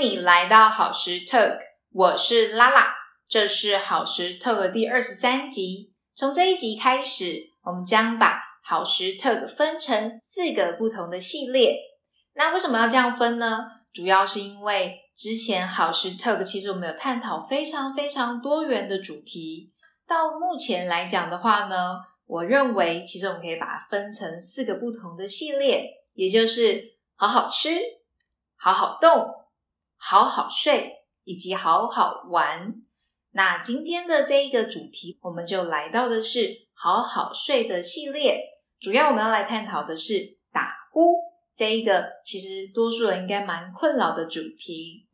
你来到好时 Talk，我是拉拉，这是好时 Talk 第二十三集。从这一集开始，我们将把好时 Talk 分成四个不同的系列。那为什么要这样分呢？主要是因为之前好时 Talk 其实我们有探讨非常非常多元的主题，到目前来讲的话呢，我认为其实我们可以把它分成四个不同的系列，也就是好好吃、好好动。好好睡以及好好玩。那今天的这一个主题，我们就来到的是好好睡的系列。主要我们要来探讨的是打呼这一个，其实多数人应该蛮困扰的主题。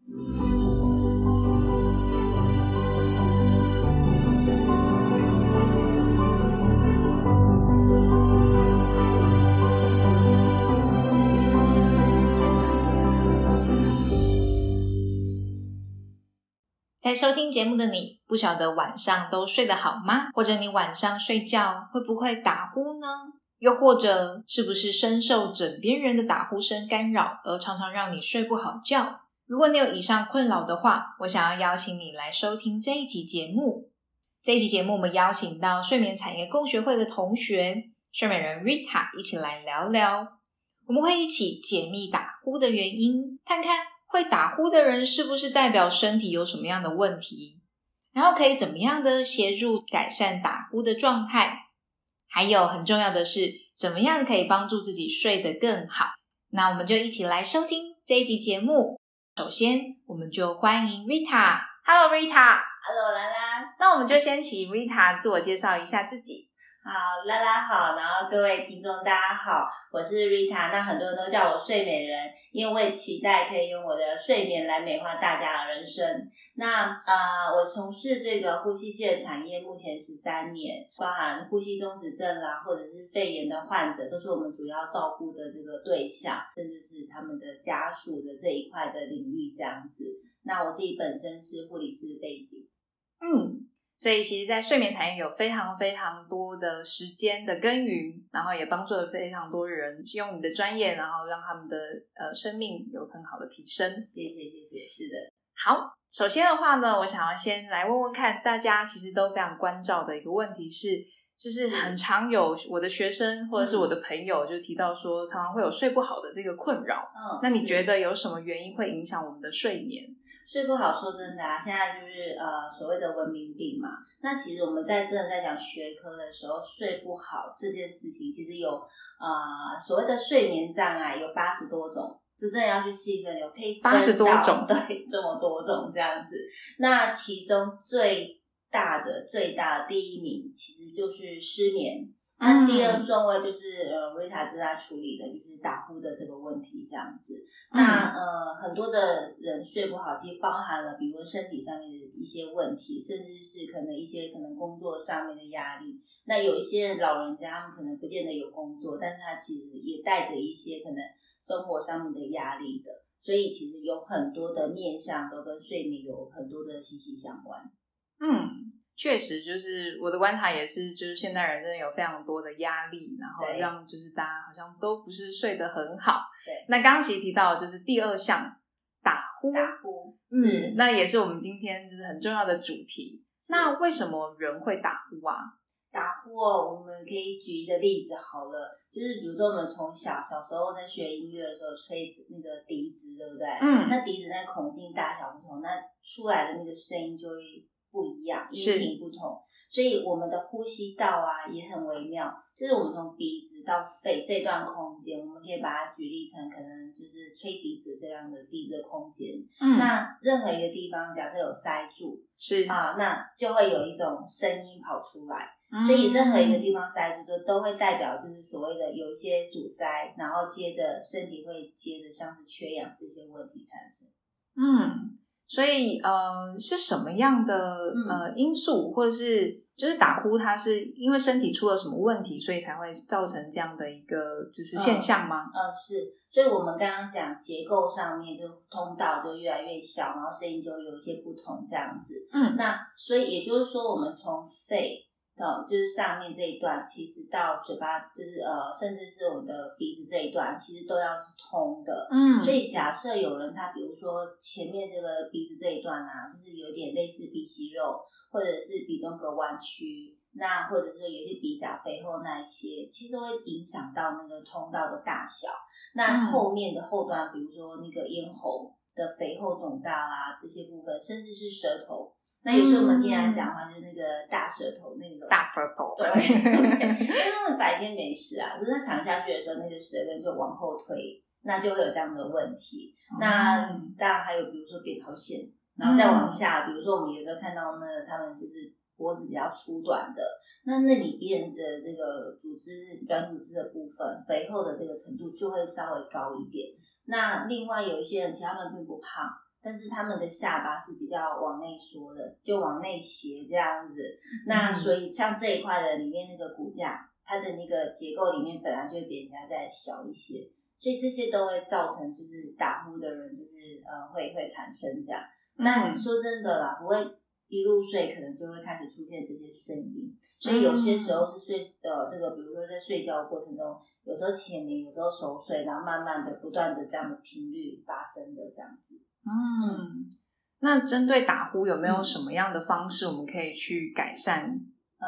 在收听节目的你，不晓得晚上都睡得好吗？或者你晚上睡觉会不会打呼呢？又或者是不是深受枕边人的打呼声干扰，而常常让你睡不好觉？如果你有以上困扰的话，我想要邀请你来收听这一集节目。这一集节目，我们邀请到睡眠产业共学会的同学睡美人 Rita 一起来聊聊，我们会一起解密打呼的原因，看看。会打呼的人是不是代表身体有什么样的问题？然后可以怎么样的协助改善打呼的状态？还有很重要的是，怎么样可以帮助自己睡得更好？那我们就一起来收听这一集节目。首先，我们就欢迎 Rita。Hello Rita，Hello 兰兰。那我们就先请 Rita 自我介绍一下自己。好，拉拉好，然后各位听众大家好，我是 Rita，那很多人都叫我睡美人，因为期待可以用我的睡眠来美化大家的人生。那呃，我从事这个呼吸器的产业目前十三年，包含呼吸中止症啦，或者是肺炎的患者，都是我们主要照顾的这个对象，甚至是他们的家属的这一块的领域这样子。那我自己本身是护理师背景，嗯。所以，其实，在睡眠产业有非常非常多的时间的耕耘，然后也帮助了非常多人用你的专业，然后让他们的呃生命有很好的提升。谢谢，谢谢，是的。好，首先的话呢，我想要先来问问看大家，其实都非常关照的一个问题是，就是很常有我的学生或者是我的朋友就提到说，常常会有睡不好的这个困扰。嗯，那你觉得有什么原因会影响我们的睡眠？睡不好，说真的啊，现在就是呃所谓的文明病嘛。那其实我们在真的在讲学科的时候，睡不好这件事情，其实有啊所谓的睡眠障碍有八十多种，就真的要去细分，有可以八十多种，对，这么多种这样子。那其中最大的最大的第一名，其实就是失眠。那第二顺位就是呃，瑞塔正在处理的，就是打呼的这个问题，这样子。那呃，很多的人睡不好，其实包含了，比如身体上面的一些问题，甚至是可能一些可能工作上面的压力。那有一些老人家，他们可能不见得有工作，但是他其实也带着一些可能生活上面的压力的。所以其实有很多的面向都跟睡眠有很多的息息相关。嗯。确实，就是我的观察也是，就是现代人真的有非常多的压力，然后让就是大家好像都不是睡得很好。对，那刚刚其实提到就是第二项打呼，打呼，嗯，那也是我们今天就是很重要的主题。那为什么人会打呼啊？打呼哦，我们可以举一个例子好了，就是比如说我们从小小时候在学音乐的时候吹那个笛子，对不对？嗯，那笛子那孔径大小不同，那出来的那个声音就会。不一样，音频不同，所以我们的呼吸道啊也很微妙。就是我们从鼻子到肺这段空间，我们可以把它举例成可能就是吹笛子这样的笛子空间。嗯，那任何一个地方假设有塞住，是啊，那就会有一种声音跑出来。所以任何一个地方塞住，就都会代表就是所谓的有一些阻塞，然后接着身体会接着像是缺氧这些问题产生。嗯。所以，呃，是什么样的呃因素，或者是就是打呼，它是因为身体出了什么问题，所以才会造成这样的一个就是现象吗？嗯，是。所以我们刚刚讲结构上面，就通道就越来越小，然后声音就有一些不同这样子。嗯，那所以也就是说，我们从肺哦，就是上面这一段，其实到嘴巴，就是呃，甚至是我们的鼻子这一段，其实都要是通的。嗯，所以假设有人他比如说前面这个鼻子这一段啊，就是有点类似鼻息肉，或者是鼻中隔弯曲，那或者是有些鼻甲肥厚那一些，其实都会影响到那个通道的大小。那后面的后端，比如说那个咽喉的肥厚肿大啦，这些部分，甚至是舌头。那有时候我们听人讲话，就是那个大舌头那种大舌头，对，因为他们白天没事啊，可是他躺下去的时候，那个舌根就往后推，那就会有这样的问题。那当然还有比如说扁桃腺，然后再往下，比如说我们有时候看到那他们就是脖子比较粗短的，那那里边的这个组织软组织的部分肥厚的这个程度就会稍微高一点。那另外有一些人，其实他们并不胖。但是他们的下巴是比较往内缩的，就往内斜这样子。那所以像这一块的里面那个骨架，它的那个结构里面本来就比人家再小一些，所以这些都会造成就是打呼的人就是呃会会产生这样。那你说真的啦，不会一入睡可能就会开始出现这些声音，所以有些时候是睡呃这个比如说在睡觉过程中，有时候浅眠，有时候熟睡，然后慢慢的不断的这样的频率发生的这样子。嗯，那针对打呼有没有什么样的方式我们可以去改善？呃，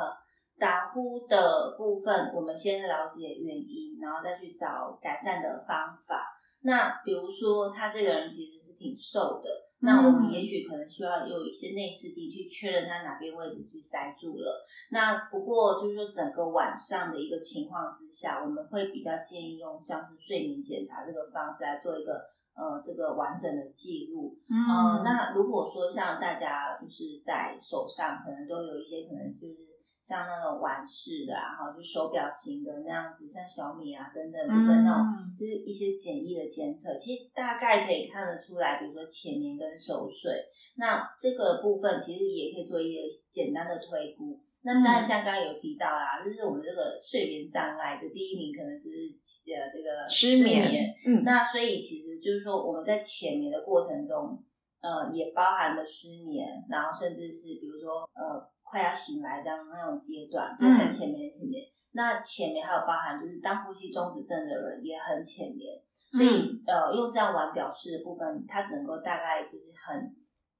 打呼的部分，我们先了解原因，然后再去找改善的方法。那比如说他这个人其实是挺瘦的，那我们也许可能需要有一些内视镜去确认他哪边位置去塞住了。那不过就是说整个晚上的一个情况之下，我们会比较建议用像是睡眠检查这个方式来做一个。呃，这个完整的记录，嗯，那如果说像大家就是在手上，可能都有一些可能就是像那种玩式的啊，哈，就手表型的那样子，像小米啊等等的那种，就是一些简易的监测，其实大概可以看得出来，比如说前年跟熟睡，那这个部分其实也可以做一个简单的推估。那当然，像刚刚有提到啦，就是我们这个睡眠障碍的第一名，可能就是呃这个失眠。嗯，那所以其实就是说，我们在浅眠的过程中，呃，也包含了失眠，然后甚至是比如说呃快要醒来这样那种阶段，就很浅眠浅眠。那浅眠还有包含就是当呼吸中止症的人也很浅眠，所以呃用这样玩表示的部分，它只能够大概就是很。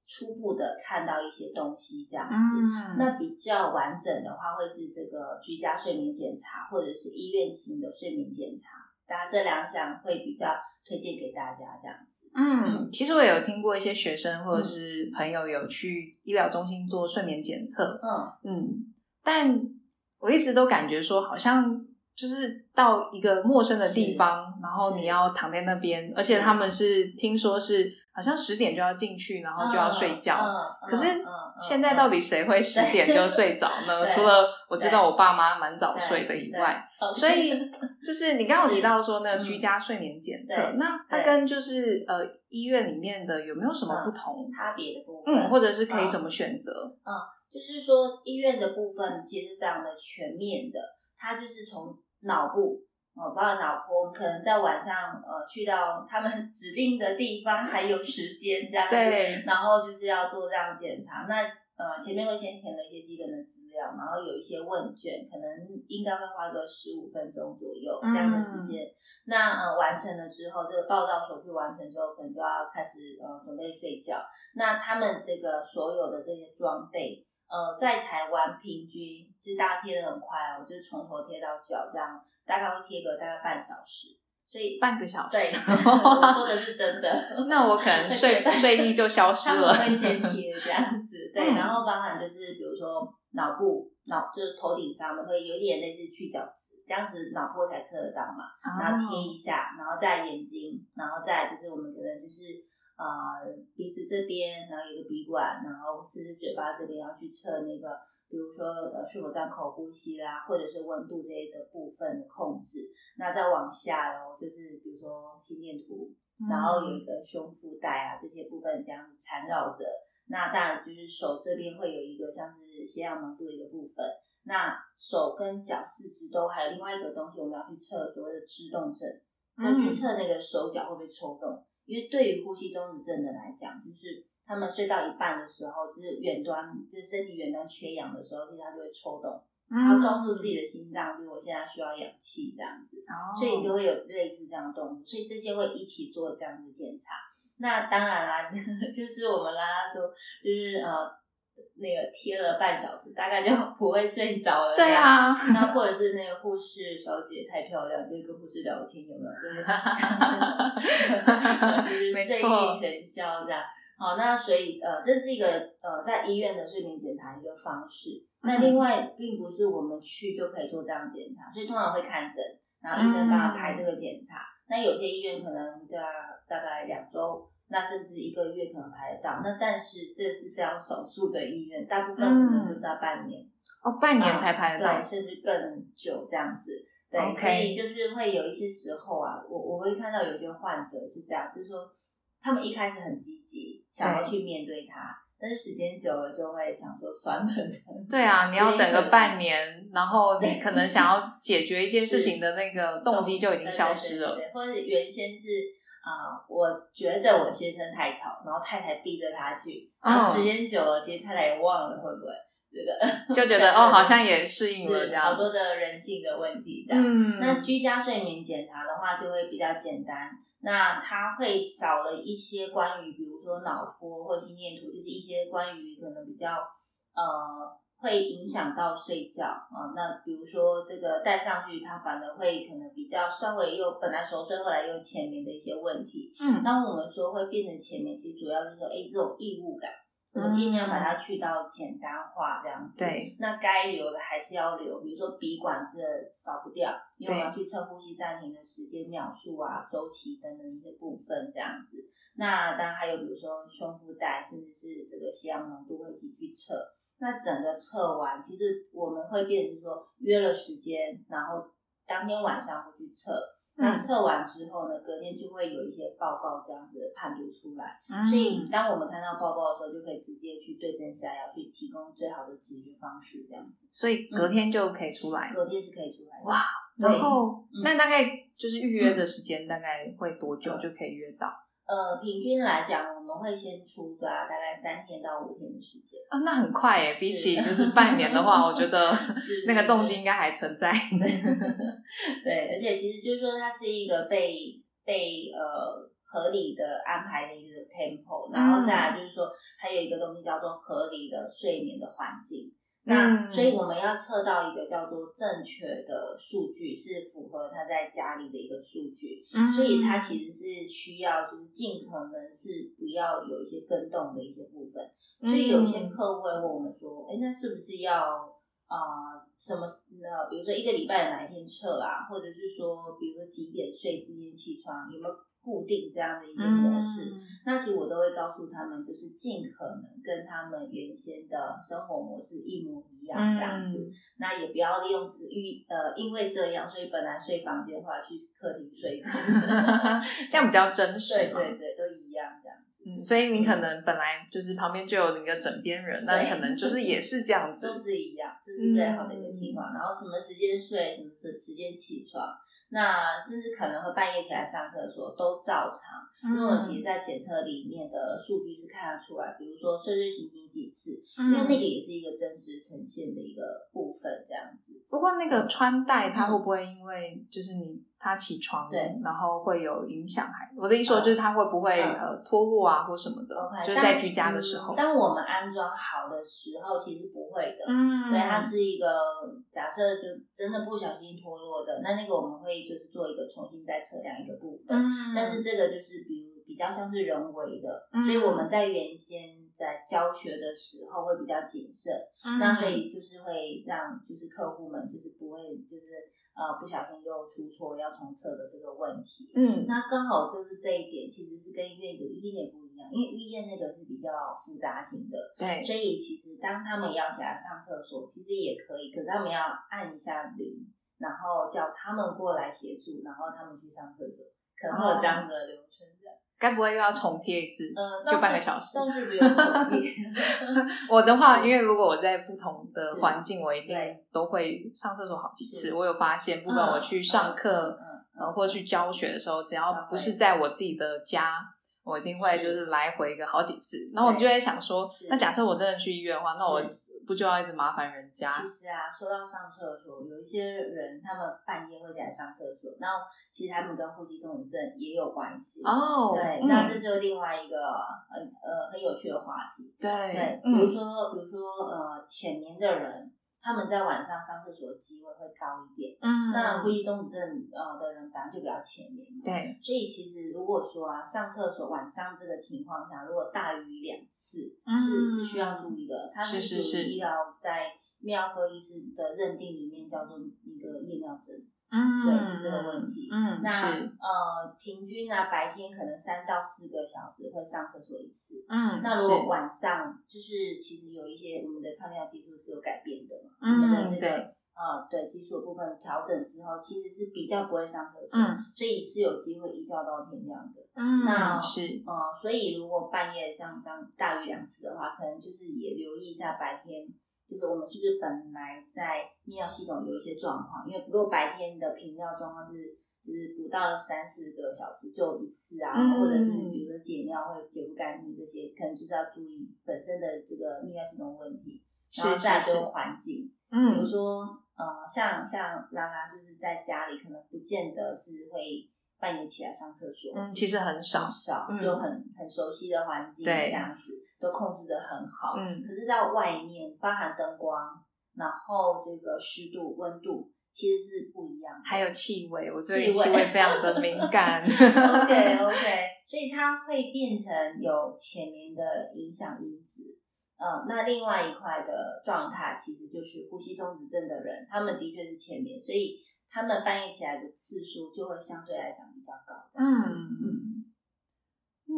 初步的看到一些东西这样子，那比较完整的话会是这个居家睡眠检查，或者是医院型的睡眠检查，大家这两项会比较推荐给大家这样子。嗯，其实我有听过一些学生或者是朋友有去医疗中心做睡眠检测，嗯嗯，但我一直都感觉说好像。就是到一个陌生的地方，然后你要躺在那边，而且他们是听说是好像十点就要进去，然后就要睡觉。可是现在到底谁会十点就睡着呢？除了我知道我爸妈蛮早睡的以外，所以 就是你刚刚提到说那个居家睡眠检测，那它跟就是呃医院里面的有没有什么不同差别的部分？嗯，或者是可以怎么选择？嗯，就是说医院的部分其实非常的全面的，它就是从脑部哦，包括脑波，我们可能在晚上呃去到他们 指定的地方，还有时间这样子，然后就是要做这样检查。那呃前面会先填了一些基本的资料，然后有一些问卷，可能应该会花个十五分钟左右这样的时间。那呃完成了之后，这个报道手续完成之后，可能就要开始呃准备睡觉。那他们这个所有的这些装备。呃，在台湾平均就是大家贴的很快哦，就是从头贴到脚这样，大概会贴个大概半小时，所以半个小时。对，我说的是真的。那我可能睡睡意就消失了。会先贴这样子，对，然后包含就是比如说脑部脑就是头顶上的会有点类似去角质，这样子脑波才测得到嘛，然后贴一下，然后在眼睛，然后再就是我们可能就是。啊，鼻子这边，然后有个鼻管，然后甚至嘴巴这边要去测那个，比如说呃是否张口呼吸啦，或者是温度这些的部分的控制。那再往下哦，就是比如说心电图，然后有一个胸腹带啊这些部分这样子缠绕着。那当然就是手这边会有一个像是血氧浓度的一个部分。那手跟脚四肢都还有另外一个东西，我们要去测所谓的支动症，要去测那个手脚会不会抽动。因为对于呼吸中止症的来讲，就是他们睡到一半的时候，就是远端，就是身体远端缺氧的时候，其实他就会抽动，然后告诉自己的心脏，就是我现在需要氧气这样子，哦所以就会有类似这样的动作，所以这些会一起做这样的检查。那当然啦，就是我们拉拉说，就是呃。那个贴了半小时，大概就 不会睡着了。对啊，那或者是那个护士小姐太漂亮，就跟护士聊天有没有？就是 就是睡意全消这样。好，那所以呃，这是一个呃在医院的睡眠检查一个方式。那嗯另外，并不是我们去就可以做这样检查，所以通常会看诊，然后医生帮他排这个检查。那有些医院可能大大概两周，那甚至一个月可能排得到。那但是这是非常少数的医院，大部分可能都是要半年。哦，半年才排得到对，，甚至更久这样子。对所以就是会有一些时候啊，我我会看到有些患者是这样，就是说他们一开始很积极，想要去面对它，但是时间久了就会想说算了，对啊，你要等个半年，然后你可能想要解决一件事情的那个 动机就已经消失了。对对对或者原先是啊、我觉得我先生太吵，然后太太逼着他去，然后嗯时间久了，其实太太也忘了会不会这个，就觉得 哦，好像也适应了这样。是好多的人性的问题这样。嗯，那居家睡眠检查的话，就会比较简单。那它会少了一些关于，比如说脑波或心电图，就是一些关于可能比较呃会影响到睡觉啊、那比如说这个戴上去，它反而会可能比较稍微又本来熟睡，后来又浅眠的一些问题。嗯当我们说会变成浅眠，其实主要就是说，哎，这种异物感，我们尽量把它去到简单化这样子。对，那该留的还是要留，比如说鼻管这少不掉，因为我们要去测呼吸暂停的时间、秒数啊、周期等等一些部分这样子。那当然还有比如说胸腹带，甚至是这个血氧浓度会一起去测。那整个测完，其实我们会变成说约了时间，然后当天晚上会去测。那嗯测完之后呢，隔天就会有一些报告这样子的判读出来。嗯所以当我们看到报告的时候，就可以直接去对症下药，去提供最好的解决方式，这样子。所以隔天就可以出来。隔天是可以出来的。哇对然后嗯那大概就是预约的时间大概会多久嗯就可以约到呃，平均来讲，我们会先出抓大概三天到五天的时间。啊？那很快耶，比起就是半年的话，我觉得 那个动机应该还存在。对，而且其实就是说，它是一个被被呃合理的安排的一个 tempo，然后再来就是说，还有一个东西叫做合理的睡眠的环境。那、嗯所以我们要测到一个叫做正确的数据，是符合他在家里的一个数据。嗯所以他其实是需要就是尽可能是不要有一些跟动的一些部分。所以有些嗯。客户会问我们说，哎，那是不是要啊、呃什么呃，比如说一个礼拜的哪一天测啊，或者是说，比如说几点睡，几点起床，有没有固定这样的一些模式？嗯那其实我都会告诉他们，就是尽可能跟他们原先的生活模式一模一样这样子。嗯那也不要利用只遇呃，因为这样，所以本来睡房间的话去客厅睡。这样比较真实嘛。对对对，都一样这样子。嗯，所以你可能本来就是旁边就有你的枕边人，那你可能就是也是这样子都。是一样，这是最好的一个情况。然后什么时间睡，什么时时间起床，那甚至可能会半夜起来上厕所都照常。因为我其实，嗯在检测里面的数据是看得出来，比如说睡睡醒醒几次，嗯因为那个也是一个真实呈现的一个部分，这样子。不过那个穿戴它会不会因为就是你他起床，对然后会有影响？还我的意思说就是它会不会嗯呃脱落啊或什么的 OK，就是在居家的时候当。当我们安装好的时候，其实不会的。嗯对，它是一个假设，就真的不小心脱落的，那那个我们会就是做一个重新再测量一个部分。嗯但是这个就是比如比较像是人为的，嗯所以我们在原先在教学的时候会比较谨慎，嗯那所以就是会让就是客户们就是不会就是呃不小心又出错要重测的这个问题。嗯那刚好就是这一点，其实是跟医院有一点点不一样，因为医院那个是比较复杂型的，对所以其实当他们要起来上厕所，其实也可以，可是他们要按一下铃，然后叫他们过来协助，然后他们去上厕所，可能会有这样的流程这样。该不会又要重贴一次？嗯，就半个小时倒是不用重贴。我的话，因为如果我在不同的环境，我一定对都会上厕所好几次。我有发现，不管我去上课，嗯，或者去教学的时候，只要不是在我自己的家，我一定会就是来回个好几次。然后我就在想说，那假设我真的去医院的话，那我不就要一直麻烦人家？其实啊，说到上厕所，有一些人他们半夜会起来上厕所，然后其实他们跟呼吸综合症也有关系哦。对，那这就是另外一个很呃很有趣的话题。对对，比如说比如说呃浅眠的人。他们在晚上上厕所的机会会高一点，嗯，那会议中止症呃的人反而就比较前面，对，所以其实如果说啊上厕所晚上这个情况下，如果大于两次，是是需要注意的，它是属于医疗在泌科医师的认定里面叫做一个夜尿症。嗯，对，是这个问题。嗯，那呃，平均啊，白天可能三到四个小时会上厕所一次。嗯，那如果晚上，就是其实有一些我们的抗尿激素是有改变的嘛。嗯，对。啊，对，激素的部分调整之后，其实是比较不会上厕所。嗯，所以是有机会一觉到天亮的。嗯，那是。呃，所以如果半夜像这样大于两次的话，可能就是也留意一下白天。就是我们是不是本来在泌尿系统有一些状况？因为如果白天的频尿状况是，就是不到三四个小时就一次啊，或者是比如说解尿会解不干净这些，可能就是要注意本身的这个泌尿系统问题，然后再就是环境，嗯，比如说呃，像像拉拉就是在家里可能不见得是会半夜起来上厕所，嗯，其实很少，少就很很熟悉的环境这样子。都控制的很好，嗯，可是，在外面，包含灯光，然后这个湿度、温度，其实是不一样。还有气味，我对气味非常的敏感。OK OK，所以它会变成有浅眠的影响因子。嗯，那另外一块的状态，其实就是呼吸中止症的人，他们的确是浅眠，所以他们半夜起来的次数就会相对来讲比较高。嗯嗯嗯。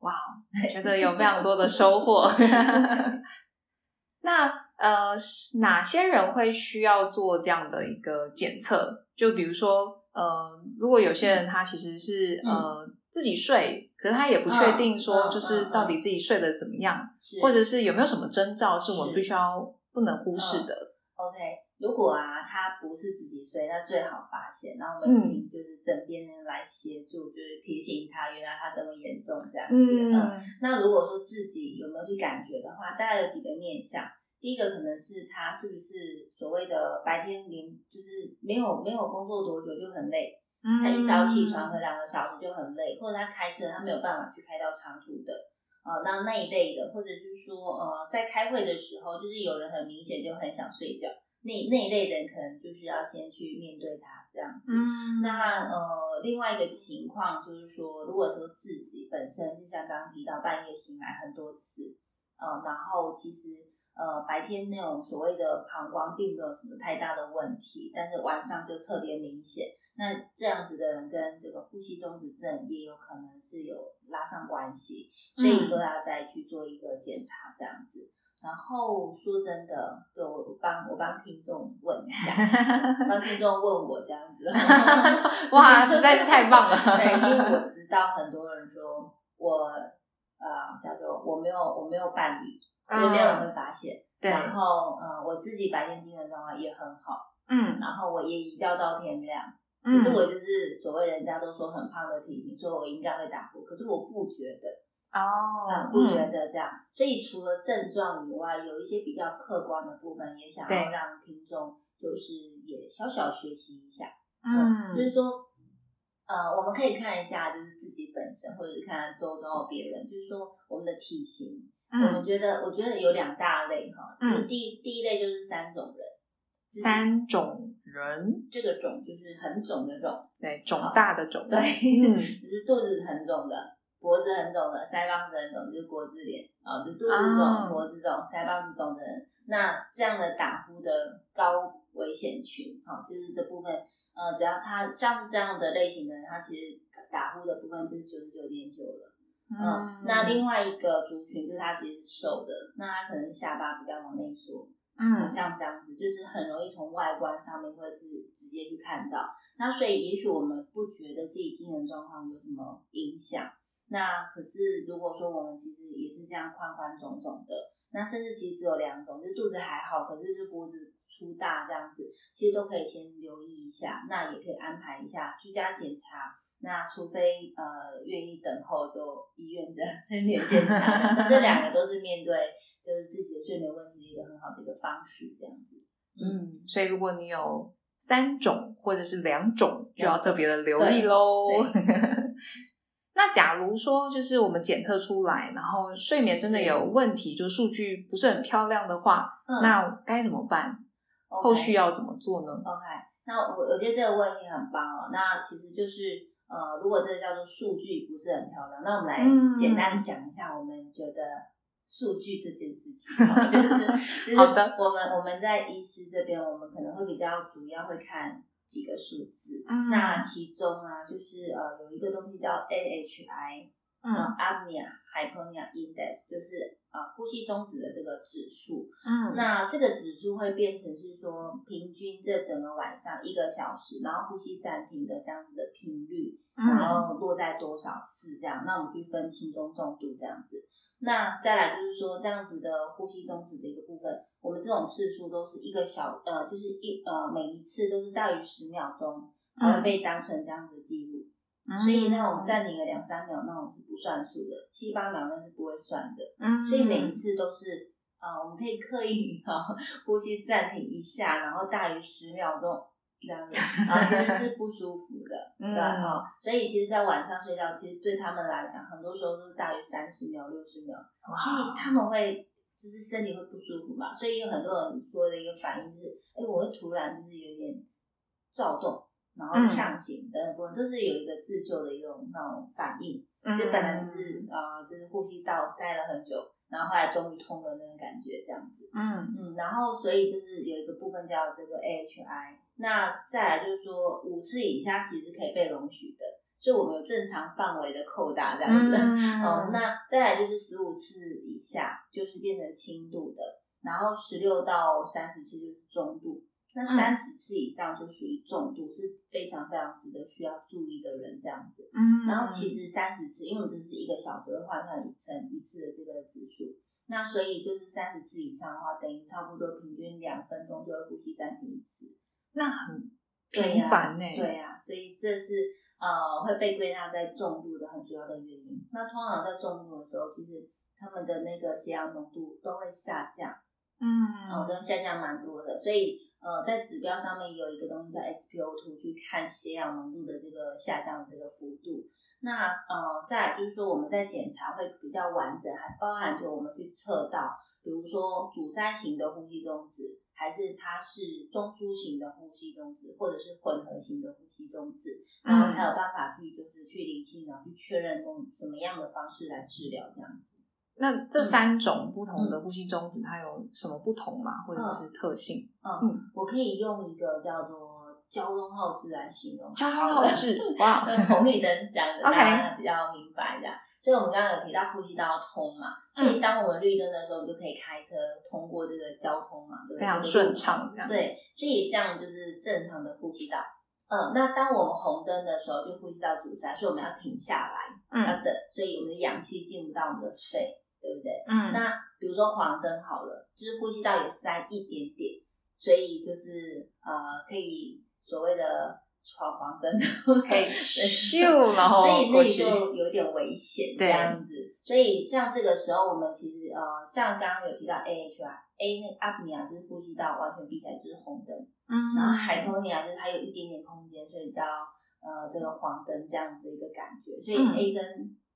哇，觉得有非常多的收获。那呃，哪些人会需要做这样的一个检测？就比如说，呃，如果有些人他其实是呃自己睡，可是他也不确定说，就是到底自己睡得怎么样，或者是有没有什么征兆是我们必须要不能忽视的。OK。如果啊，他不是自己睡，那最好发现，然后我们请就是枕边人来协助，就是提醒他，原来他这么严重这样子。嗯，那如果说自己有没有去感觉的话，大概有几个面向。第一个可能是他是不是所谓的白天连就是没有没有工作多久就很累，他一早起床和两个小时就很累，或者他开车他没有办法去开到长途的啊，那那一类的，或者是说呃在开会的时候，就是有人很明显就很想睡觉。那那一类人可能就是要先去面对他这样子。嗯，那呃，另外一个情况就是说，如果说自己本身就像刚刚提到半夜醒来很多次，呃，然后其实呃白天那种所谓的膀胱并没有什么太大的问题，但是晚上就特别明显。那这样子的人跟这个呼吸中止症也有可能是有拉上关系，所以都要再去做一个检查这样子。然后说真的，对我帮我帮听众问一下，帮听众问我这样子，哇，实在是太棒了。对，因为我知道很多人说我呃叫做我没有我没有伴侣，也没有人会发现。对。然后呃我自己白天精神状况也很好，嗯，然后我也一觉到天亮，可是我就是所谓人家都说很胖的体型，所以我应该会打呼，可是我不觉得。哦，不觉得这样，所以除了症状以外，有一些比较客观的部分，也想要让听众就是也小小学习一下。嗯，就是说，呃，我们可以看一下，就是自己本身，或者是看周遭别人，就是说我们的体型。嗯，我们觉得，我觉得有两大类哈。嗯。第第一类就是三种人。三种人，这个肿就是很肿的肿，对，肿大的肿，对，嗯，就是肚子很肿的。脖子很肿的，腮帮子很肿，就是国字脸啊，就肚子肿、脖子肿、腮帮子肿的人，那这样的打呼的高危险群，哈，就是这部分，呃，只要他像是这样的类型的人，他其实打呼的部分就是九十九点九了。嗯，那另外一个族群就是他其实是瘦的，那他可能下巴比较往内缩，嗯，像这样子，就是很容易从外观上面或者是直接去看到。那所以也许我们不觉得自己精神状况有什么影响。那可是，如果说我们其实也是这样宽宽肿肿的，那甚至其实只有两种，就肚子还好，可是就脖子粗大这样子，其实都可以先留意一下，那也可以安排一下居家检查，那除非呃愿意等候，就医院的 睡眠检查，那这两个都是面对就是自己的睡眠问题的一个很好的一个方式，这样子。嗯，所以如果你有三种或者是两种，就要特别的留意喽。那假如说就是我们检测出来，然后睡眠真的有问题，就数据不是很漂亮的话，那该怎么办？后续要怎么做呢？OK，那我我觉得这个问题很棒哦。那其实就是呃，如果这个叫做数据不是很漂亮，那我们来简单讲一下，我们觉得数据这件事情，就是好的。我们我们在医师这边，我们可能会比较主要会看。几个数字，那其中啊，就是呃，有一个东西叫 AHI，嗯，Apnea Hypopnea Index，就是啊，呼吸中止的这个指数。嗯，那这个指数会变成是说，平均这整个晚上一个小时，然后呼吸暂停的这样子的频率，然后落在多少次这样，那我们去分轻中重度这样子。那再来就是说，这样子的呼吸中止的一个部分，我们这种次数都是一个小呃，就是一呃，每一次都是大于十秒钟才能被当成这样子的记录。所以那种暂停个两三秒那种是不算数的，七八秒那是不会算的。嗯，所以每一次都是啊，我们可以刻意啊呼吸暂停一下，然后大于十秒钟。这样子，然后其实是不舒服的，对哈。所以其实，在晚上睡觉，其实对他们来讲，很多时候都是大于三十秒、六十秒，所以他们会就是身体会不舒服嘛。所以有很多人说的一个反应是，哎，我会突然就是有点躁动，然后呛醒等等都是有一个自救的一种那种反应。就本来就是啊，就是呼吸道塞了很久。然后后来终于通了那种感觉，这样子，嗯嗯，然后所以就是有一个部分叫这个 AHI，那再来就是说五次以下其实是可以被容许的，所以我们有正常范围的扣打这样子，嗯，那再来就是十五次以下就是变成轻度的，然后十六到三十次就是中度。那三十次以上就属于重度，是非常非常值得需要注意的人这样子。嗯，然后其实三十次，因为我们这是一个小时的换算一次一次的这个指数，那所以就是三十次以上的话，等于差不多平均两分钟就会呼吸暂停一次。那很频繁呢？对呀，所以这是呃会被归纳在重度的很主要的原因。那通常在重度的时候，其实他们的那个血氧浓度都会下降，嗯，哦，都下降蛮多的，所以。呃，在指标上面有一个东西叫 SpO2，去看血氧浓度的这个下降的这个幅度。那呃，再就是说我们在检查会比较完整，还包含就我们去测到，比如说阻塞型的呼吸中止，还是它是中枢型的呼吸中止，或者是混合型的呼吸中止，然后才有办法去就是去理清，然后去确认用什么样的方式来治疗这样子。那这三种不同的呼吸中止，它有什么不同吗？或者是特性？嗯，我可以用一个叫做交通号志来形容。交通号志，哇，红绿灯这样子，大家比较明白这样。所以我们刚刚有提到呼吸道要通嘛，所以当我们绿灯的时候，我们就可以开车通过这个交通嘛，对非常顺畅。对，所以这样就是正常的呼吸道。嗯，那当我们红灯的时候，就呼吸道阻塞，所以我们要停下来，要等，所以我们的氧气进不到我们的肺。对不对？嗯，那比如说黄灯好了，就是呼吸道也塞一点点，所以就是呃，可以所谓的闯黄灯，可以咻，然后所以那就有点危险这样子。所以像这个时候，我们其实呃，像刚刚有提到 A H 啊 A 那个 apnea 就是呼吸道完全闭起来就是红灯，嗯，然后 hypopnea 就是还有一点点空间，所以叫呃这个黄灯这样子一个感觉。所以 A 跟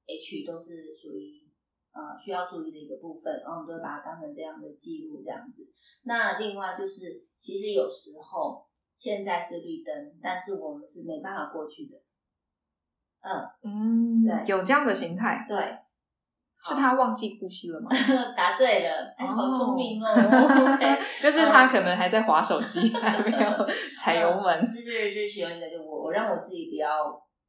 H 都是属于。呃，需要注意的一个部分，然后我们都会把它当成这样的记录，这样子。那另外就是，其实有时候现在是绿灯，但是我们是没办法过去的。嗯嗯，对，有这样的形态。对，是他忘记呼吸了吗？答对了，哎，好聪明哦。就是他可能还在划手机，还没有踩油门。就是就是其中一个，就我我让我自己比较。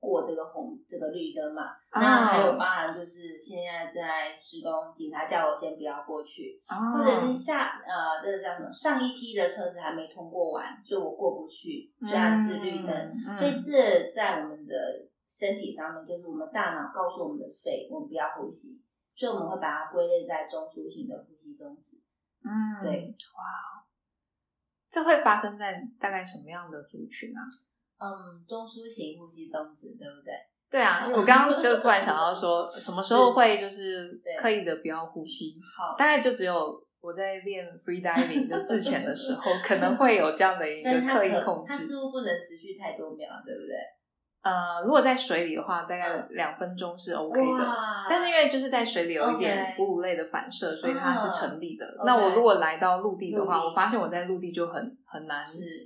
过这个红这个绿灯嘛，那还有包含就是现在在施工，警察叫我先不要过去，或者是下呃这个叫什么上一批的车子还没通过完，所以我过不去，虽然是绿灯，所以这在我们的身体上面，就是我们大脑告诉我们的肺，我们不要呼吸，所以我们会把它归类在中枢性的呼吸中止。嗯，对，哇，这会发生在大概什么样的族群啊？嗯，中枢型呼吸中止，对不对？对啊，因为我刚刚就突然想到说，什么时候会就是刻意的不要呼吸？好，大概就只有我在练 free diving 的之前的时候，可能会有这样的一个 刻意控制。它似乎不能持续太多秒，对不对？呃，如果在水里的话，大概两分钟是 OK 的。但是因为就是在水里有一点哺乳类的反射，所以它是成立的。那我如果来到陆地的话，我发现我在陆地就很很难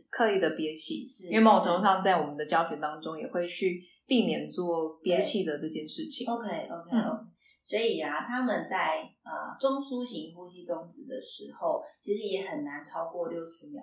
刻意的憋气，因为某种程度上在我们的教学当中也会去避免做憋气的这件事情。OK OK OK。所以啊，他们在呃中枢型呼吸中止的时候，其实也很难超过六十秒，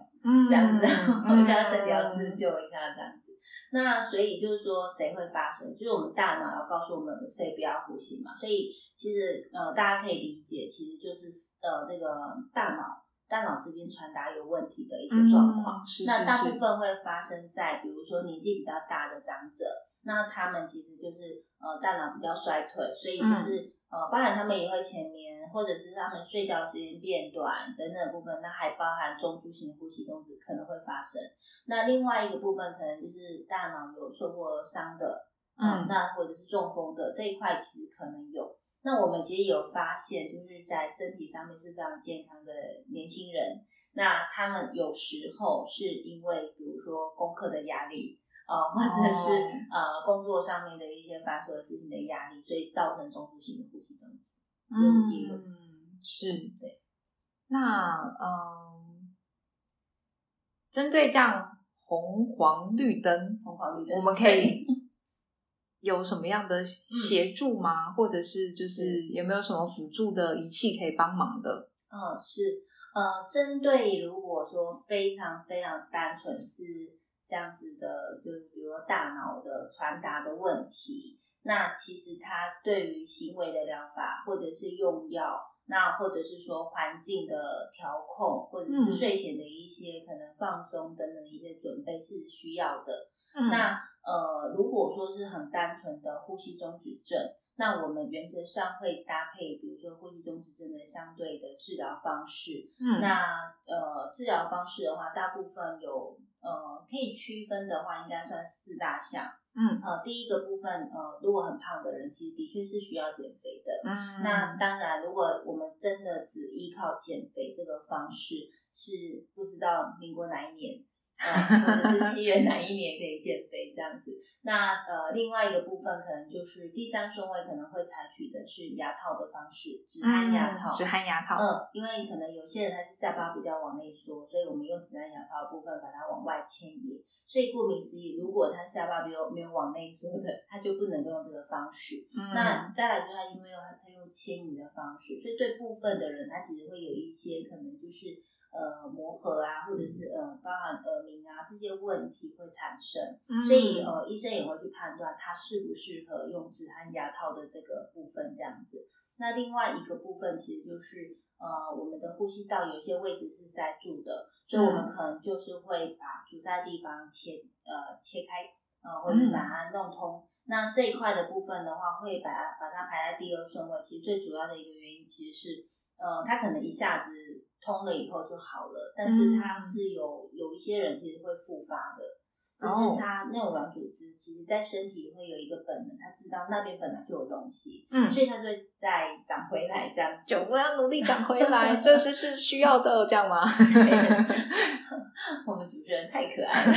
这样子，我们叫身体要自救一下这样子。那所以就是说，谁会发生？就是我们大脑要告诉我们肺不要呼吸嘛。所以其实呃，大家可以理解，其实就是呃，这个大脑大脑这边传达有问题的一些状况。那大部分会发生在比如说年纪比较大的长者，那他们其实就是呃大脑比较衰退，所以就是。呃，包含他们也会前眠，或者是他们睡觉时间变短等等部分，那还包含中枢型呼吸中止可能会发生。那另外一个部分可能就是大脑有受过伤的，嗯，那或者是中风的这一块其实可能有。那我们其实有发现，就是在身体上面是非常健康的年轻人，那他们有时候是因为比如说功课的压力。呃，或者是呃工作上面的一些繁琐的事情的压力，所以造成中枢性的呼吸中止。嗯，是，对。那嗯，针对这样红黄绿灯，红黄绿灯，我们可以 有什么样的协助吗？或者是就是有没有什么辅助的仪器可以帮忙的？嗯，是，呃，针对如果说非常非常单纯是。这样子的，就是比如说大脑的传达的问题，那其实它对于行为的疗法，或者是用药，那或者是说环境的调控，或者是睡前的一些可能放松等等的一些准备是需要的。那呃，如果说是很单纯的呼吸中止症，那我们原则上会搭配，比如说呼吸中止症的相对的治疗方式。嗯，那呃，治疗方式的话，大部分有。呃，可以区分的话，应该算四大项。嗯，呃，第一个部分，呃，如果很胖的人，其实的确是需要减肥的。嗯，那当然，如果我们真的只依靠减肥这个方式，是不知道民国哪一年。或者是西元哪一年可以减肥这样子？那呃，另外一个部分可能就是第三顺位可能会采取的是牙套的方式，止鼾牙套。止鼾牙套。嗯，因为可能有些人他是下巴比较往内缩，所以我们用止鼾牙套的部分把它往外牵引。所以顾名思义，如果他下巴没有没有往内缩的，他就不能够用这个方式。嗯。那再来就是他因为用他用牵引的方式，所以对部分的人他其实会有一些可能就是。呃，磨合啊，或者是呃，包含耳鸣啊这些问题会产生，所以呃，医生也会去判断他适不适合用止鼾牙套的这个部分这样子。那另外一个部分其实就是呃，我们的呼吸道有些位置是塞住的，所以我们可能就是会把阻塞的地方切呃切开呃，或者把它弄通。那这一块的部分的话，会把它把它排在第二顺位。其实最主要的一个原因其实是呃，它可能一下子。通了以后就好了，但是它是有有一些人其实会复发的，就是他那种软组织，其实在身体会有一个本能，他知道那边本来就有东西，嗯，所以他就会再长回来这样。就我要努力长回来，这是是需要的，这样吗？我们主持人太可爱了。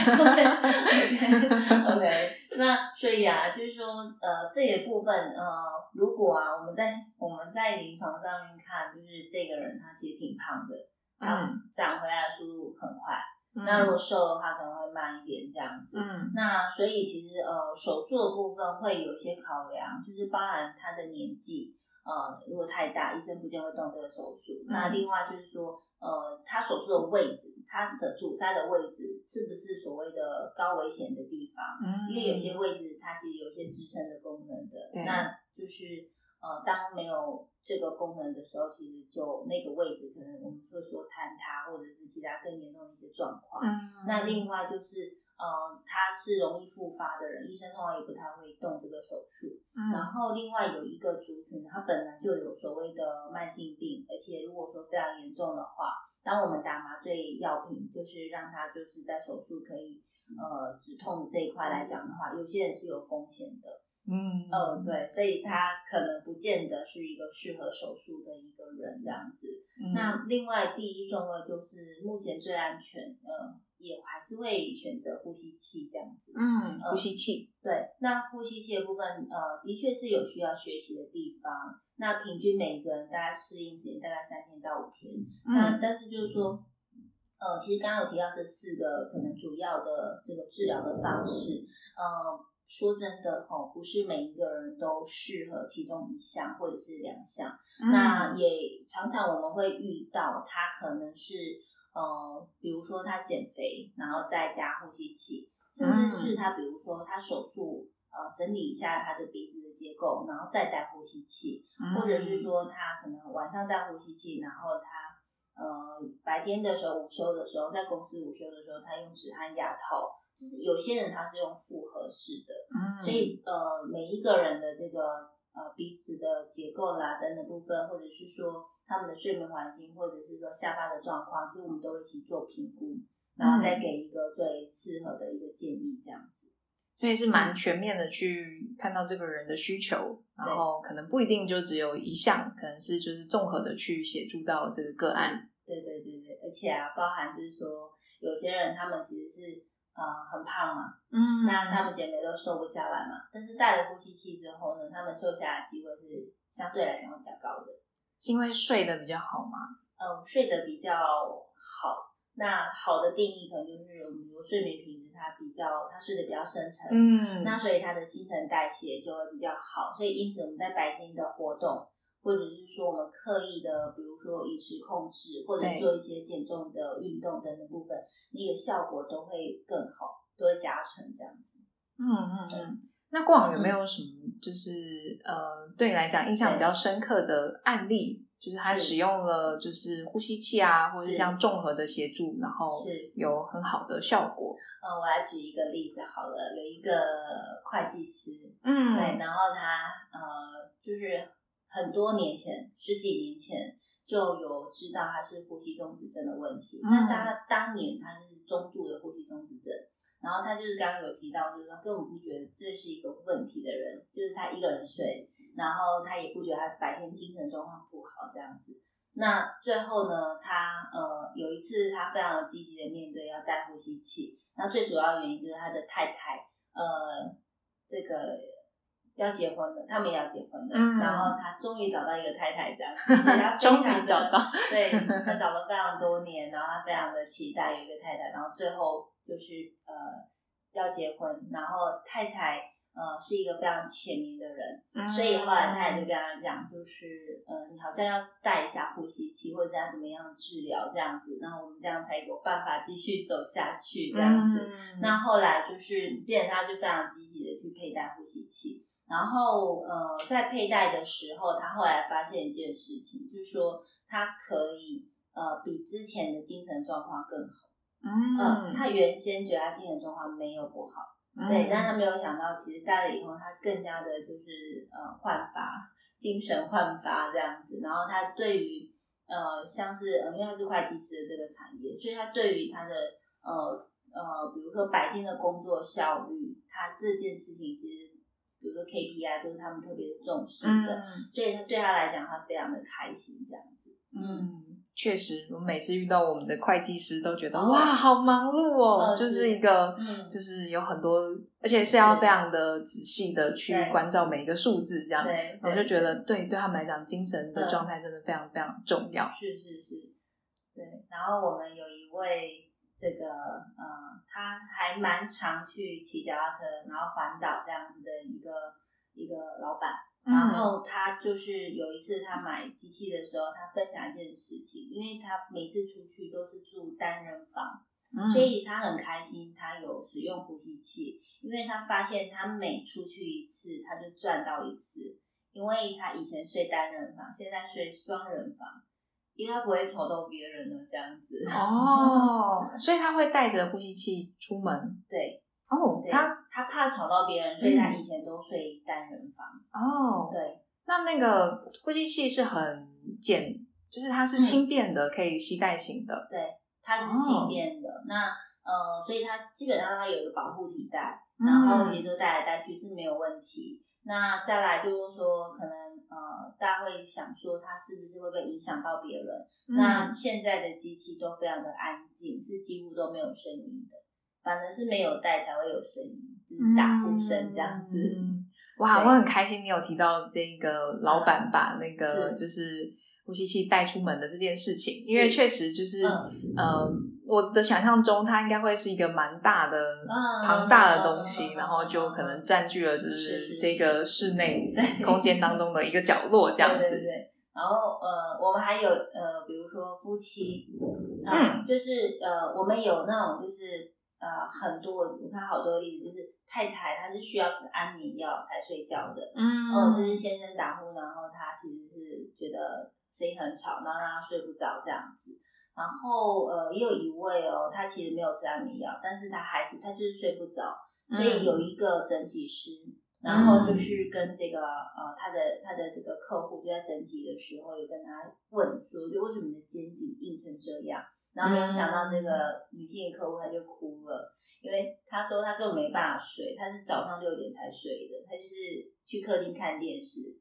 OK，那所以啊，就是说，呃，这一部分，呃。如果啊，我们在我们在临床上面看，就是这个人他其实挺胖的，嗯，长回来的速度很快。那如果瘦的话，可能会慢一点这样子。嗯，那所以其实呃，手术的部分会有一些考量，就是包含他的年纪，呃，如果太大，医生不见会动这个手术。那另外就是说，呃，他手术的位置，他的阻塞的位置是不是所谓的高危险的地方？嗯，因为有些位置它其实有一些支撑的功能的。那就是呃，当没有这个功能的时候，其实就那个位置可能我们会说坍塌，或者是其他更严重的一些状况。嗯，那另外就是呃，他是容易复发的人，医生通常也不太会动这个手术。嗯，然后另外有一个族群，他本来就有所谓的慢性病，而且如果说非常严重的话，当我们打麻醉药品，就是让他就是在手术可以呃止痛这一块来讲的话，有些人是有风险的。嗯嗯，对，所以他可能不见得是一个适合手术的一个人这样子。嗯那另外第一顺位就是目前最安全，呃，也还是会选择呼吸器这样子。嗯，呼吸器，对，那呼吸器的部分，呃，的确是有需要学习的地方。那平均每个人大概适应时间大概三天到五天。那嗯但是就是说，呃，其实刚刚有提到这四个可能主要的这个治疗的方式，呃，说真的哦，不是每一个人都适合其中一项或者是两项。嗯那也常常我们会遇到，他可能是呃，比如说他减肥，然后再加呼吸器，甚至是他比如说他手术呃整理一下他的鼻子的结构，然后再戴呼吸器，嗯或者是说他可能晚上戴呼吸器，然后他呃白天的时候午休的时候，在公司午休的时候，他用止鼾压套。就是有些人他是用复合式的，嗯，所以呃，每一个人的这个呃鼻子的结构啦等等部分，或者是说他们的睡眠环境，或者是说下巴的状况，其实我们都会一起做评估，然后再给一个最适合的一个建议，这样子。所以是蛮全面的去看到这个人的需求，然后可能不一定就只有一项，可能是就是综合的去协助到这个个案。对对对对，而且啊，包含就是说，有些人他们其实是呃很胖嘛，嗯那他们减肥都瘦不下来嘛，但是戴了呼吸器之后呢，他们瘦下来机会是相对来讲会比较高的。是因为睡得比较好吗？嗯，睡得比较好。那好的定义可能就是我们比如睡眠品质，它比较它睡得比较深沉，嗯那所以它的新陈代谢就会比较好。所以因此我们在白天的活动，或者是说我们刻意的，比如说饮食控制，或者做一些减重的运动等等部分，那个效果都会更好，都会加成这样子。嗯嗯嗯。那过往有没有什么就是呃对你来讲印象比较深刻的案例？就是他使用了就是呼吸器啊，或者是是像综合的协助，然后是有很好的效果。呃，我来举一个例子好了，有一个会计师，嗯对，然后他呃，就是很多年前，十几年前就有知道他是呼吸中止症的问题。嗯那他当年他是中度的呼吸中止症，然后他就是刚刚有提到，就是说根本不觉得这是一个问题的人，就是他一个人睡，然后他也不觉得他白天精神状况不好这样子。那最后呢，他呃有一次他非常积极的面对要戴呼吸器，那最主要的原因就是他的太太呃这个要结婚了，他们也要结婚了，嗯然后他终于找到一个太太这样子，他终于找到，对 他找了非常多年，然后他非常的期待有一个太太，然后最后就是呃要结婚，然后太太呃是一个非常浅明的人，嗯所以后来太太就跟他讲，就是呃，你好像要带一下呼吸器，或者怎么样治疗这样子，然后我们这样才有办法继续走下去这样子。嗯那后来就是变成他就非常积极的去佩戴呼吸器，然后呃，在佩戴的时候，他后来发现一件事情，就是说他可以呃比之前的精神状况更好。嗯，嗯，他原先觉得他精神状况没有不好。嗯对，但他没有想到，其实戴了以后，他更加的就是呃焕发，精神焕发这样子。然后他对于呃像是呃，因为他是会计师的这个产业，所以他对于他的呃呃，比如说白天的工作效率，他这件事情其实，比如说 KPI 都是他们特别重视的，嗯。所以他对他来讲，他非常的开心这样子。嗯，确实，我每次遇到我们的会计师都觉得、哦哇，好忙碌哦，哦就是是。一个，嗯。就是有很多，而且是要非常的仔细的去关照每一个数字，这样，对，我就觉得对，对他们来讲，精神的嗯。状态真的非常非常重要。是是是，对。然后我们有一位这个呃，他还蛮常去骑脚踏车，然后环岛这样子的一个一个老板。然嗯后他就是有一次他买机器的时候，他分享一件事情，因为他每次出去都是住单人房，嗯所以他很开心，他有使用呼吸器，因为他发现他每出去一次，他就赚到一次。因为他以前睡单人房，现在睡双人房，因为他不会吵到别人了，这样子。哦，所以他会带着呼吸器出门。对，哦，他他怕吵到别人，所以他以前都睡单人房。哦，对，那那个呼吸器是很简，就是它是轻便的，可以携带型的。对，它是哦轻便的。那呃，所以它基本上它有一个保护体带，然后其实就带来带去是没有问题。那再来就是说，可能呃，大家会想说，它是不是会不会影响到别人？那现在的机器都非常的安静，是几乎都没有声音的，反而是没有带才会有声音，就是打呼声这样子。哇，我很开心你有提到这个老板把那个就是呼吸器带出门的这件事情，因为确实就是呃。我的想象中，它应该会是一个蛮大的、庞大的东西，然后就可能占据了就是这个室内空间当中的一个角落这样子。对，然后呃，我们还有呃，比如说夫妻，嗯，就是呃，我们有那种就是呃，很多我看好多例子，就是太太她是需要吃安眠药才睡觉的，嗯，哦，就是先生打呼，然后他其实是觉得声音很吵，然后让他睡不着这样子。然后呃，也有一位哦，他其实没有吃安眠药，但是他还是他就是睡不着，所以有一个整体师，然后就是跟这个呃他的他的这个客户就在整体的时候，有跟他问说，就为什么你的肩颈硬成这样？然后没有想到这个女性的客户她就哭了，因为她说她根本没办法睡，她是早上六点才睡的，她就是去客厅看电视，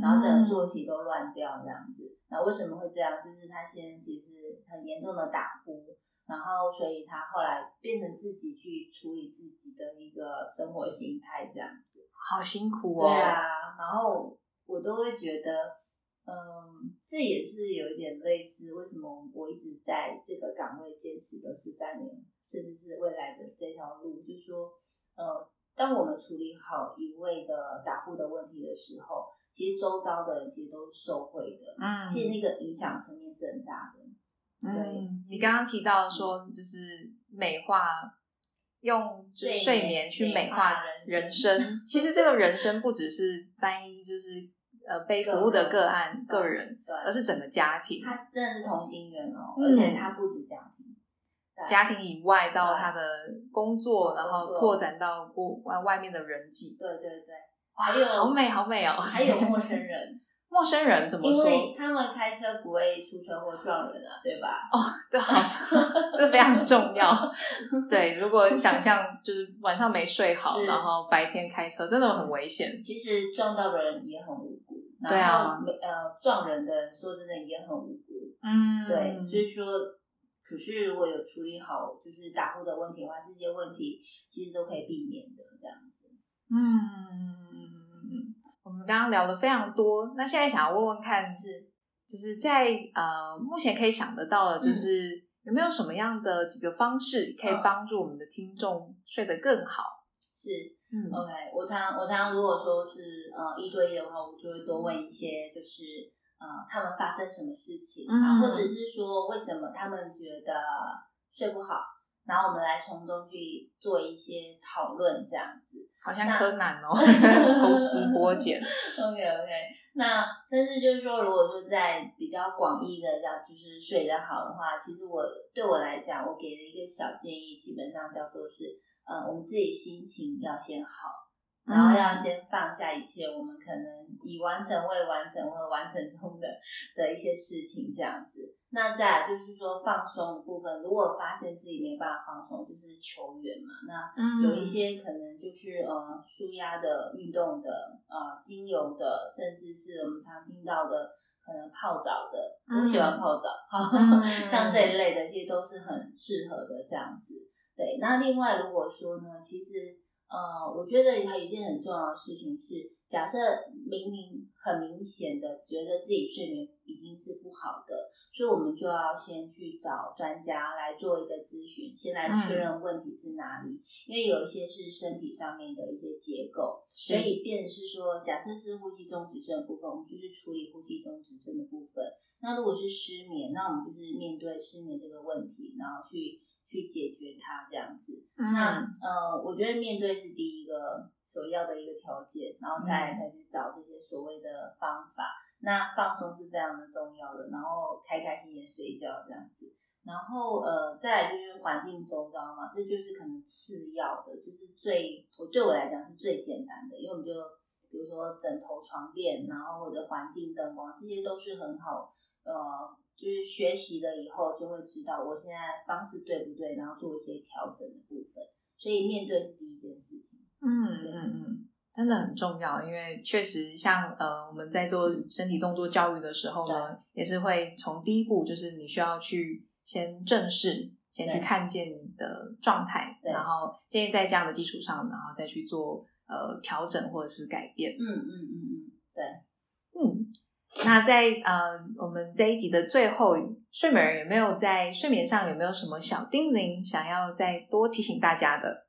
然后整个作息都乱掉这样子。那为什么会这样？就是他先其实。很严重的打呼，然后所以他后来变成自己去处理自己的一个生活形态，这样子，好辛苦哦。对啊，然后我都会觉得，嗯，这也是有一点类似，为什么我一直在这个岗位坚持了十三年，甚至是未来的这条路，就是说，呃，当我们处理好一味的打呼的问题的时候，其实周遭的人其实都是受惠的，嗯，其实那个影响层面是很大的。嗯，你刚刚提到说，就是美化用睡眠去美化人生，其实这个人生不只是单一，就是呃被服务的个案个人，而是整个家庭。他真的是同心圆哦，而且他不止家庭，家庭以外到他的工作，然后拓展到过外外面的人际。对对对，还有好美好美哦，还有陌生人。陌生人怎么说？因为他们开车不会出车祸撞人啊，对吧？哦，对，好像 这非常重要。对，如果想象就是晚上没睡好，然后白天开车，真的很危险。其实撞到的人也很无辜，对啊，呃，撞人的说真的也很无辜。嗯，对，所以说，可是如果有处理好就是打呼的问题的话，这些问题其实都可以避免的，这样子。嗯。我们刚刚聊了非常多，那现在想要问问看，是就是在呃目前可以想得到的，就是有没有什么样的几个方式可以帮助我们的听众睡得更好？是，嗯，OK，我常我常如果说是呃一对一的话，我就会多问一些，就是呃他们发生什么事情啊，或者是说为什么他们觉得睡不好。然后我们来从中去做一些讨论，这样子好像柯南哦，抽丝剥茧。OK OK，那但是就是说，如果说在比较广义的叫就是睡得好的话，其实我对我来讲，我给的一个小建议，基本上叫做是，呃，我们自己心情要先好。然后要先放下一切，我们可能已完成、未完成或者完成中的的一些事情，这样子。那再就是说放松的部分，如果发现自己没办法放松，就是球员嘛。那有一些可能就是呃舒压的运动的呃精油的，甚至是我们常听到的可能泡澡的，我喜欢泡澡，像这一类的，其实都是很适合的这样子。对，那另外如果说呢，其实。呃，我觉得还有一件很重要的事情是，假设明明很明显的觉得自己睡眠已经是不好的，所以我们就要先去找专家来做一个咨询，先来确认问题是哪里。因为有一些是身体上面的一些结构，所以便是说，假设是呼吸中止症的部分，我们就是处理呼吸中止症的部分。那如果是失眠，那我们就是面对失眠这个问题，然后去。去解决它这样子，那呃，我觉得面对是第一个首要的一个条件，然后再再去找这些所谓的方法。那放松是非常的重要的，然后开开心心睡觉这样子，然后呃，再来就是环境周遭嘛，这就是可能次要的，就是最我对我来讲是最简单的，因为我们就。比比如说枕头、床垫，然后或者环境灯光，这些都是很好，呃，就是学习了以后就会知道我现在方式对不对，然后做一些调整的部分。所以面对是第一件事情。嗯嗯嗯，真的很重要，因为确实像呃我们在做身体动作教育的时候呢，也是会从第一步就是你需要去先正视，先去看见你的状态，然后建议在这样的基础上，然后再去做呃调整或者是改变。嗯嗯嗯嗯，对，嗯。那在呃我们这一集的最后，睡美人有没有在睡眠上有没有什么小叮咛，想要再多提醒大家的？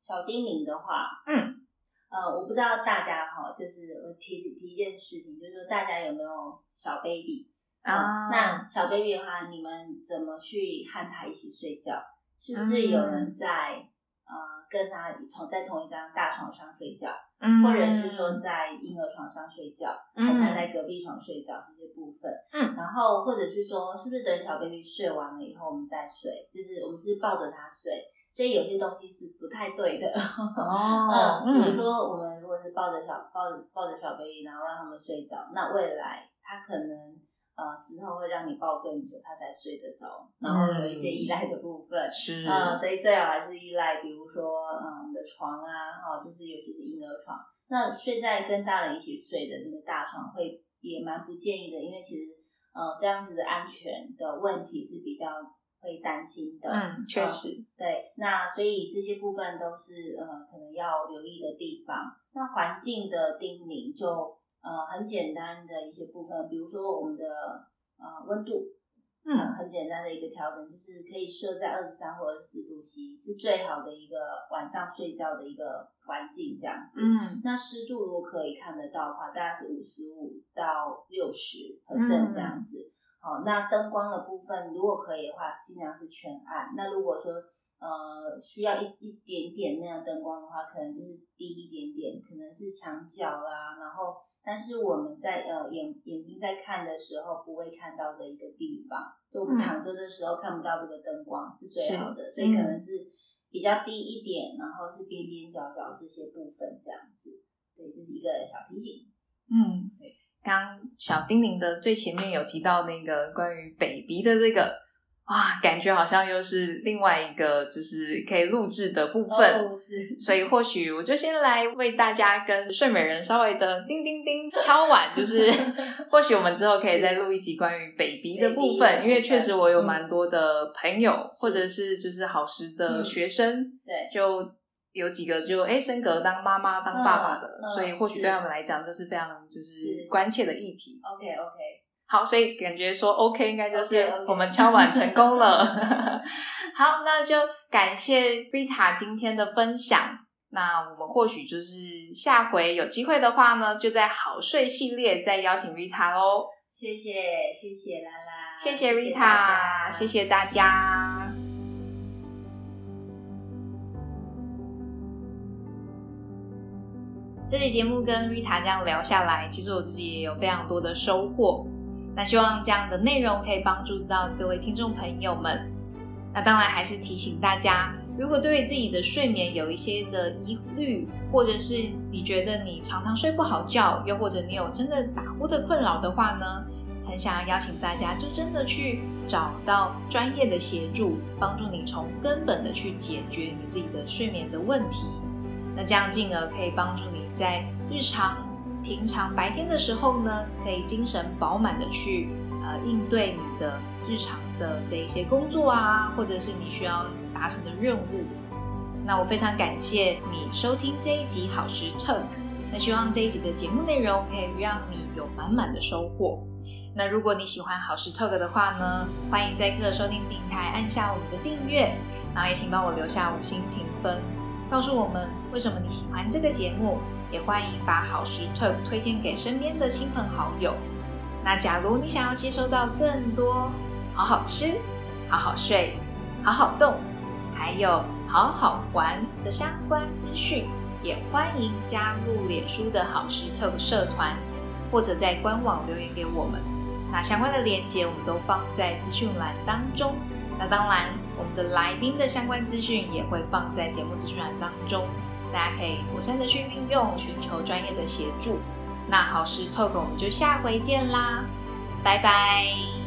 小叮咛的话，嗯，呃，我不知道大家哈，就是我提提一件事情，就是说大家有没有小 baby 啊？那小 baby 的话，你们怎么去和他一起睡觉？是不是有人在呃跟他同在同一张大床上睡觉，或者是说在婴儿床上睡觉，还是在隔壁床睡觉这些部分？嗯，然后或者是说，是不是等小 baby 睡完了以后我们再睡？就是我们是抱着他睡。所以有些东西是不太对的哦，嗯，比如说我们如果是抱着小抱着抱着小 baby，然后让他们睡着，那未来他可能呃之后会让你抱更久，他才睡得着，然后有一些依赖的部分是啊，所以最好还是依赖，比如说嗯的床啊，哈，就是尤其是婴儿床，那睡在跟大人一起睡的那个大床会也蛮不建议的，因为其实呃这样子的安全的问题是比较。会担心的，嗯，确实，对，那所以这些部分都是呃可能要留意的地方。那环境的叮咛就呃很简单的一些部分，比如说我们的呃温度，嗯，很简单的一个调整，就是可以设在二十三或二十四度 C，是最好的一个晚上睡觉的一个环境这样子。嗯，那湿度如果可以看得到的话，大概是五十五到六十 percent 这样子。好，那灯光的部分，如果可以的话，尽量是全暗。那如果说呃需要一一点点那样灯光的话，可能就是低一点点，可能是墙角啦。然后，但是我们在呃眼眼睛在看的时候不会看到的一个地方，就我们躺着的时候看不到这个灯光是最好的，所以可能是比较低一点，然后是边边角角这些部分这样子。对，这是一个小提醒。嗯，对。刚小丁咛的最前面有提到那个关于 baby 的这个，哇，感觉好像又是另外一个就是可以录制的部分，所以或许我就先来为大家跟睡美人稍微的叮叮叮敲碗，就是 或许我们之后可以再录一集关于 baby 的部分，因为确实我有蛮多的朋友或者是就是好时的学生，对，就。有几个就哎升格当妈妈当爸爸的，所以或许对他们来讲这是非常就是关切的议题。OK OK，好，所以感觉说 OK 应该就是我们敲碗成功了。好，那就感谢 Rita 今天的分享。那我们或许就是下回有机会的话呢，就在好睡系列再邀请 Rita 哦。谢谢谢谢啦啦，谢谢 Rita，谢谢大家。这期节目跟 Rita 这样聊下来，其实我自己也有非常多的收获。那希望这样的内容可以帮助到各位听众朋友们。那当然还是提醒大家，如果对自己的睡眠有一些的疑虑，或者是你觉得你常常睡不好觉，又或者你有真的打呼的困扰的话呢，很想要邀请大家，就真的去找到专业的协助，帮助你从根本的去解决你自己的睡眠的问题。那这样进而可以帮助你在日常、平常白天的时候呢，可以精神饱满的去呃应对你的日常的这一些工作啊，或者是你需要达成的任务。那我非常感谢你收听这一集好时 Talk。那希望这一集的节目内容可以让你有满满的收获。那如果你喜欢好时 Talk 的话呢，欢迎在各收听平台按下我们的订阅，然后也请帮我留下五星评分。告诉我们为什么你喜欢这个节目，也欢迎把好食特推荐给身边的亲朋好友。那假如你想要接收到更多好好吃、好好睡、好好动，还有好好玩的相关资讯，也欢迎加入脸书的好食特社团，或者在官网留言给我们。那相关的链接我们都放在资讯栏当中。那当然。我们的来宾的相关资讯也会放在节目资讯栏当中。大家可以妥善的去运用，寻求专业的协助。那好事 talk 我们就下回见啦，拜拜。